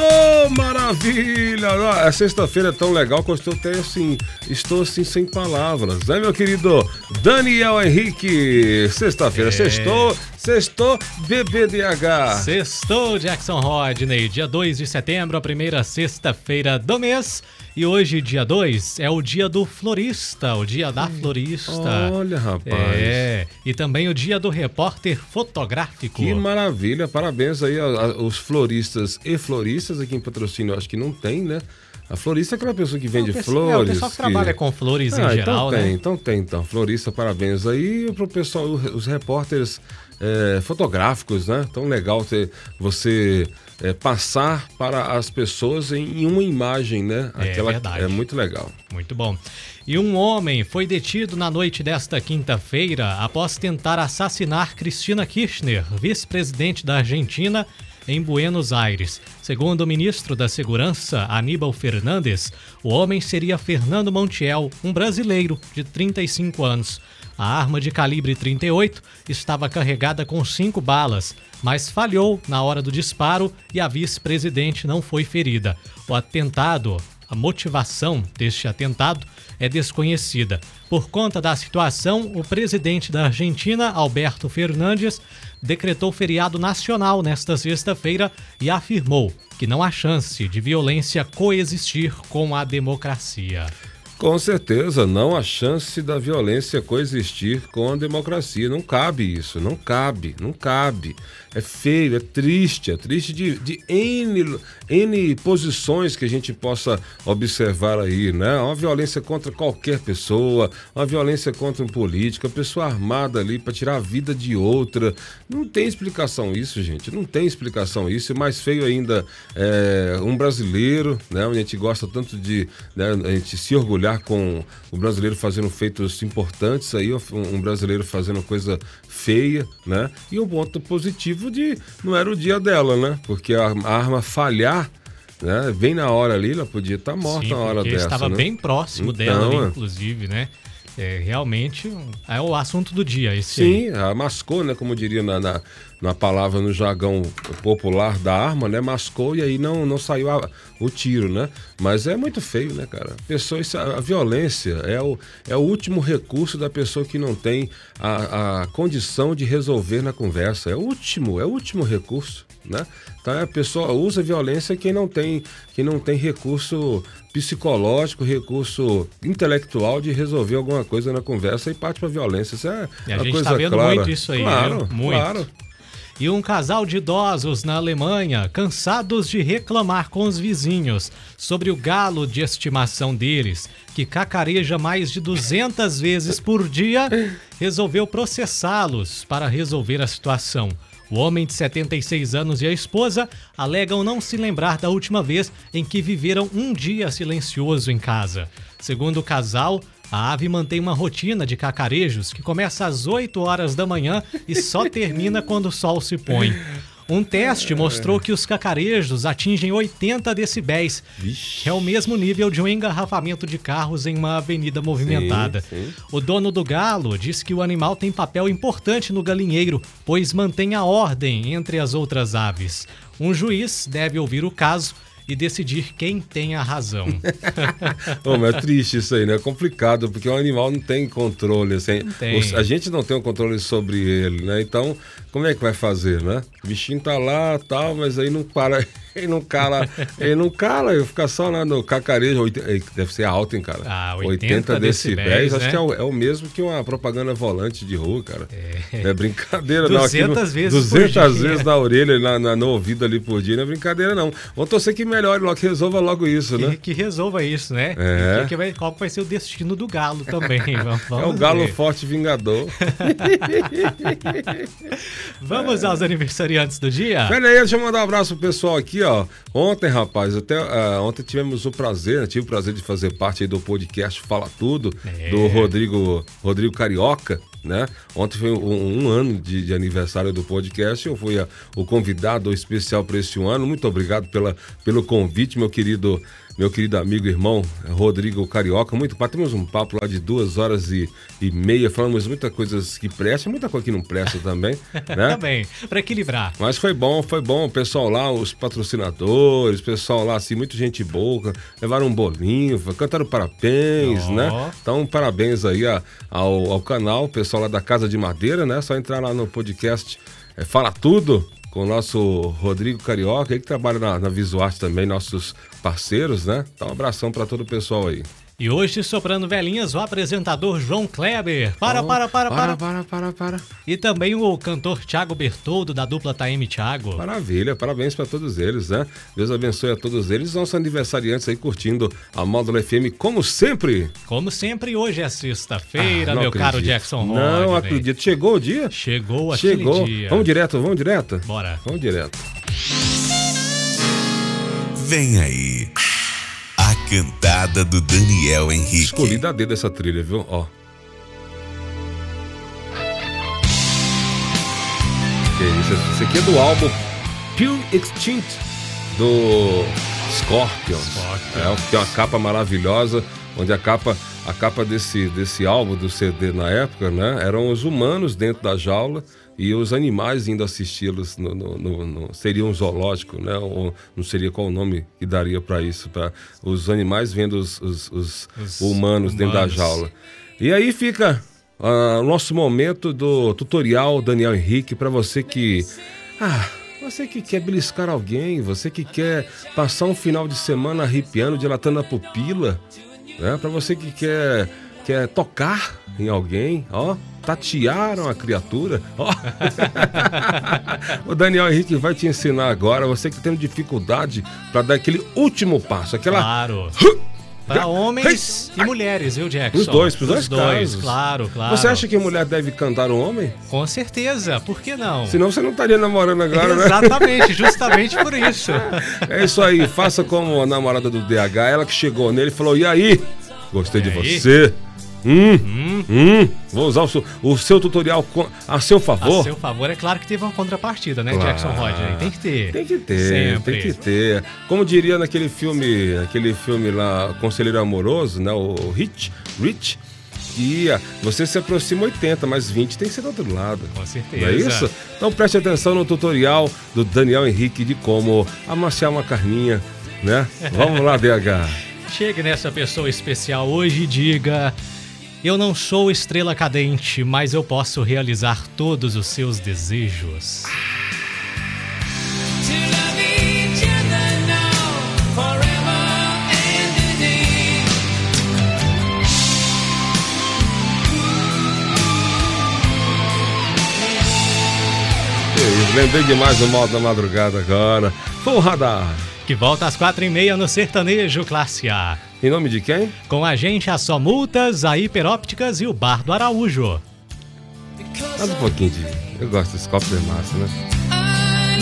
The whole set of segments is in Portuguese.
Oh, maravilha! Ah, A sexta-feira é tão legal que eu estou até assim, estou assim sem palavras, né, meu querido Daniel Henrique? Sexta-feira, É. sextou, sextou, BBDH. Sextou, Jackson Rodney. Dia 2 de setembro, a primeira sexta-feira do mês. E hoje, dia 2, é o dia do florista, o dia da florista. Olha, rapaz. É, e também o dia do repórter fotográfico. Que maravilha, parabéns aí aos floristas e floristas aqui em patrocínio, acho que não tem, né? A florista é aquela pessoa que vende o pessoal- flores. é, o pessoal que trabalha com flores em Ah, geral, então tem, né? então tem, então. Florista, parabéns aí pro pessoal, os repórteres é, fotográficos, né? Tão legal ter você é, passar para as pessoas em, em uma imagem, né? É verdade. É muito legal. Muito bom. E um homem foi detido na noite desta quinta-feira após tentar assassinar Cristina Kirchner, vice-presidente da Argentina, em Buenos Aires. Segundo o ministro da Segurança, Aníbal Fernandes, o homem seria Fernando Montiel, um brasileiro de 35 anos. A arma de calibre 38 estava carregada com cinco balas, mas falhou na hora do disparo e a vice-presidente não foi ferida. O atentado a motivação deste atentado é desconhecida. Por conta da situação, o presidente da Argentina, Alberto Fernandes, decretou feriado nacional nesta sexta-feira e afirmou que não há chance de violência coexistir com a democracia. Com certeza, não há chance da violência coexistir com a democracia. Não cabe isso, não cabe, não cabe. É feio, é triste, é triste de, de N, N posições que a gente possa observar aí, né? Uma violência contra qualquer pessoa, uma violência contra um político, pessoa armada ali para tirar a vida de outra. Não tem explicação isso, gente, não tem explicação isso. E mais feio ainda, é, um brasileiro, né? A gente gosta tanto de né, a gente se orgulhar com o brasileiro fazendo feitos importantes aí, um, brasileiro fazendo coisa feia, né? E um ponto positivo de não era o dia dela, né? Porque a, a arma falhar, né? Bem na hora ali, ela podia estar morta Sim, na hora dessa. estava né? bem próximo Então, dela, ali, é. inclusive, né? É, realmente é o assunto do dia esse aí. Sim, a mascou, né? Como diria na, na, na palavra no jargão popular da arma, né? Mascou e aí não, não saiu a- o tiro, né? Mas é muito feio, né, cara? Pessoa, isso- a violência é o, é o último recurso da pessoa que não tem a, a condição de resolver na conversa. É o último, é o último recurso, né? Então a pessoa usa violência quem não tem, quem não tem recurso psicológico, recurso intelectual de resolver alguma coisa na conversa e parte para violência. Isso é E a gente coisa tá vendo clara. muito isso aí, claro, viu? Muito. Claro. E um casal de idosos na Alemanha, cansados de reclamar com os vizinhos sobre o galo de estimação deles, que cacareja mais de 200 vezes por dia, resolveu processá-los para resolver a situação. O homem de 76 anos e a esposa alegam não se lembrar da última vez em que viveram um dia silencioso em casa. Segundo o casal, a ave mantém uma rotina de cacarejos que começa às 8 horas da manhã e só termina quando o sol se põe. Um teste mostrou que os cacarejos atingem 80 decibéis, que é o mesmo nível de um engarrafamento de carros em uma avenida movimentada. sim. O dono do galo diz que o animal tem papel importante no galinheiro, pois mantém a ordem entre as outras aves. Um juiz deve ouvir o caso e decidir quem tem a razão. Mas é triste isso aí, né? É complicado, porque o animal não tem controle, assim. tem. Os- A gente não tem o controle sobre ele, né? Então, como é que vai fazer, né? O bichinho tá lá tal, mas aí não para, ele não cala, ele não cala, ele fica só lá no cacarejo. eh, Deve ser alto, hein, cara? Ah, 80 decibéis, decibéis, acho né? que é o, é o mesmo que uma propaganda volante de rua, cara. É, brincadeira, não. aqui 200 vezes por 200 dia. vezes na orelha, na, na- no ouvido ali por dia, não é brincadeira, não. Vamos torcer que melhore logo, que resolva logo isso, que, né? que resolva isso, né? É. Que que vai- qual vai ser o destino do galo também? Vamos, É o galo ver. forte vingador. Vamos aos aniversariantes do dia? Pera aí, deixa eu mandar um abraço pro pessoal aqui, ó. Ontem, rapaz, até uh, ontem tivemos o prazer, né? tive o prazer de fazer parte do podcast Fala Tudo, é. do Rodrigo, Rodrigo Carioca né? Ontem foi um, um ano de, de, aniversário do podcast. Eu fui a, o convidado especial para este ano. Muito obrigado pela, pelo convite, meu querido meu querido amigo e irmão Rodrigo Carioca. Muito batemos um papo lá de duas horas e, e meia, falamos muitas coisas que prestam, muita coisa que não presta também, né? também, para equilibrar. Mas foi bom, foi bom. O pessoal lá, os patrocinadores, o pessoal lá, assim, muita gente boa, levaram um bolinho, cantaram parabéns, oh. né? Então, parabéns aí a, ao, ao canal, o pessoal lá da Casa de Madeira, né? Só entrar lá no podcast é, Fala Tudo com o nosso Rodrigo Carioca, que trabalha na, na Visuarte também, nossos parceiros, né? Então, um abração para todo o pessoal aí. E hoje, soprando velhinhas, o apresentador João Kleber. Para, oh, para, para, para, para, para, para. E também o cantor Thiago Bertoldo, da dupla Taime Thiago. Maravilha, parabéns para todos eles, né? Deus abençoe a todos eles. Nossos aniversariantes aí curtindo a Módulo FM, como sempre. Como sempre, hoje é sexta-feira, ah, meu acredito. caro Jackson Rod. Não acredito. Chegou o dia? Chegou Chegou. dia. Vamos direto, vamos direto? Bora. Vamos direto. Vem aí. A cantada do Daniel Henrique. Escolhi da dedo essa trilha, viu? Ó. Que isso? Esse aqui é do álbum Pure Extinct do Scorpions. Scorpions. É, tem uma capa maravilhosa, onde a capa, a capa desse, desse álbum, do CD na época, né? Eram os humanos dentro da jaula e os animais indo assisti-los no, no, no, no, seria um zoológico, né? Ou não seria qual o nome que daria para isso, para os animais vendo os, os, os, os humanos, humanos, dentro da jaula. E aí fica uh, o nosso momento do tutorial Daniel Henrique para você que ah, você que quer beliscar alguém, você que quer passar um final de semana arrepiando, dilatando a pupila, né? Para você que quer quer tocar em alguém, ó, tatearam a criatura, ó. o Daniel Henrique vai te ensinar agora, você que tendo dificuldade para dar aquele último passo, aquela Claro. Para homens e mulheres, viu, Jackson? Os dois, pros dois, dois casos. Claro, claro. Você acha que a mulher deve cantar um homem? Com certeza, por que não? Senão você não estaria namorando agora, né? Exatamente, justamente por isso. É isso aí, faça como a namorada do DH, ela que chegou nele e falou: e aí? Gostei e de aí? você. Hum, hum, hum. Vou usar o seu, o seu, tutorial a seu favor. A seu favor, é claro que teve uma contrapartida, né, claro. Jackson Rod? Tem que ter. Tem que ter, Sempre. tem que ter. Como diria naquele filme, aquele filme lá, Conselheiro Amoroso, né? O Rich, Rich, que você se aproxima 80, mas 20 tem que ser do outro lado. Com certeza. Não é isso? Então preste atenção no tutorial do Daniel Henrique de como amaciar uma carninha, né? Vamos lá, DH. Chegue nessa pessoa especial hoje e diga. Eu não sou estrela cadente, mas eu posso realizar todos os seus desejos. Lembrei demais do modo da madrugada agora. Foi o radar. Que volta às quatro e meia no Sertanejo Classe A. Em nome de quem? Com a gente, a Só Multas, a Hiperópticas e o Bar do Araújo. Faz um pouquinho de... Eu gosto desse copo de massa, né? Ah,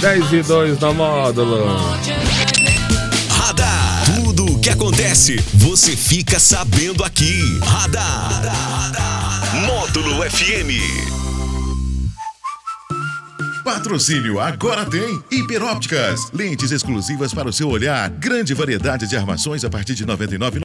10 e 2 na módulo acontece, você fica sabendo aqui. Radar. Radar. Módulo FM. Patrocínio agora tem Hiperópticas, lentes exclusivas para o seu olhar, grande variedade de armações a partir de 99